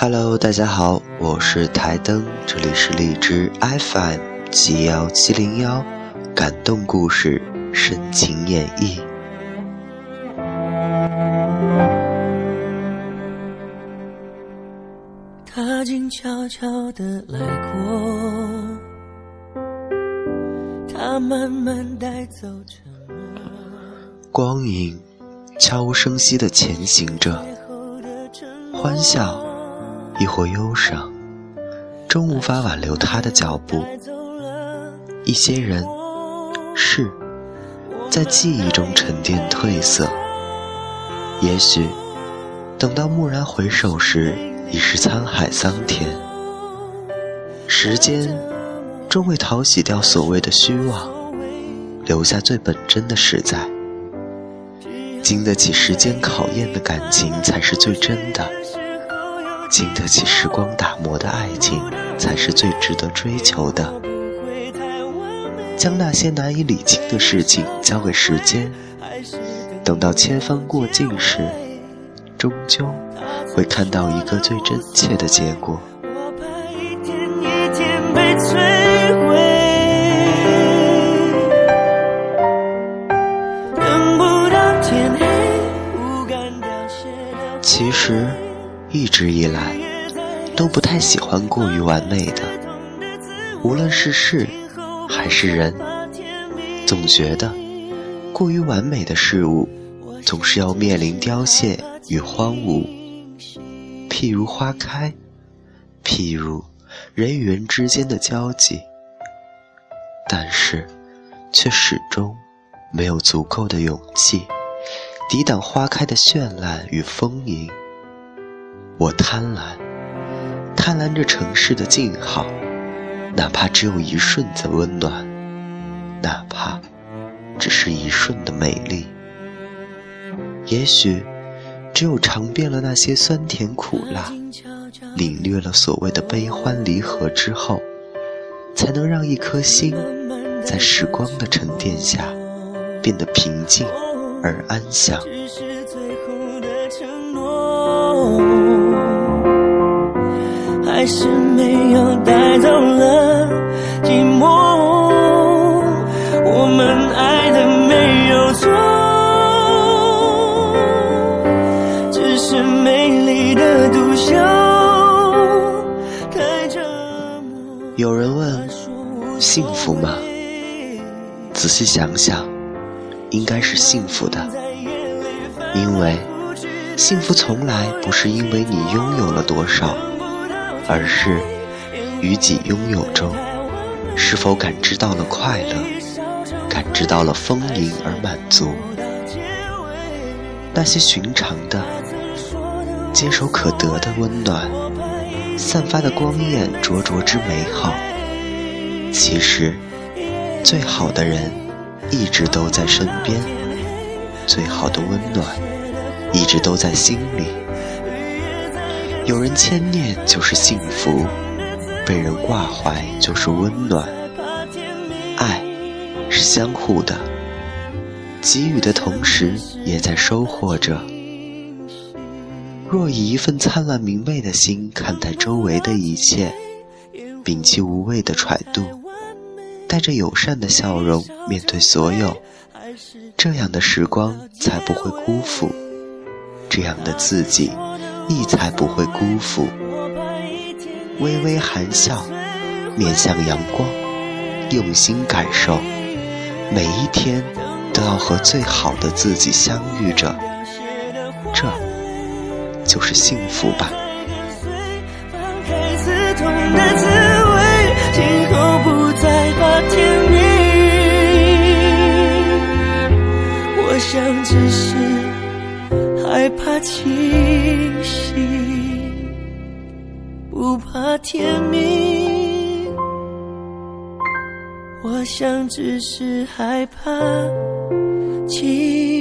Hello，大家好，我是台灯，这里是荔枝 FM 七幺七零幺，感动故事，深情演绎。他静悄悄的来过，他慢慢带走沉默。光影悄无声息的前行着，欢笑。亦或忧伤，终无法挽留他的脚步。一些人、事，在记忆中沉淀褪色。也许，等到蓦然回首时，已是沧海桑田。时间，终会淘洗掉所谓的虚妄，留下最本真的实在。经得起时间考验的感情，才是最真的。经得起时光打磨的爱情，才是最值得追求的。将那些难以理清的事情交给时间，等到千帆过尽时，终究会看到一个最真切的结果。一直以来，都不太喜欢过于完美的，无论是事还是人，总觉得过于完美的事物，总是要面临凋谢与荒芜。譬如花开，譬如人与人之间的交集，但是，却始终没有足够的勇气，抵挡花开的绚烂与丰盈。我贪婪，贪婪着城市的静好，哪怕只有一瞬的温暖，哪怕只是一瞬的美丽。也许，只有尝遍了那些酸甜苦辣，领略了所谓的悲欢离合之后，才能让一颗心在时光的沉淀下变得平静而安详。还是没有带走了寂寞。我们爱的没有错，只是美丽的独秀太折磨。有人问：幸福吗？仔细想想，应该是幸福的，因为幸福从来不是因为你拥有了多少。而是于己拥有中，是否感知到了快乐，感知到了丰盈而满足？那些寻常的、接手可得的温暖，散发的光艳灼灼之美好，其实最好的人一直都在身边，最好的温暖一直都在心里。有人牵念就是幸福，被人挂怀就是温暖。爱是相互的，给予的同时也在收获着。若以一份灿烂明媚的心看待周围的一切，摒弃无谓的揣度，带着友善的笑容面对所有，这样的时光才不会辜负，这样的自己。你才不会辜负。微微含笑，面向阳光，用心感受，每一天都要和最好的自己相遇着，这就是幸福吧。害怕清醒，不怕天明。我想只是害怕清。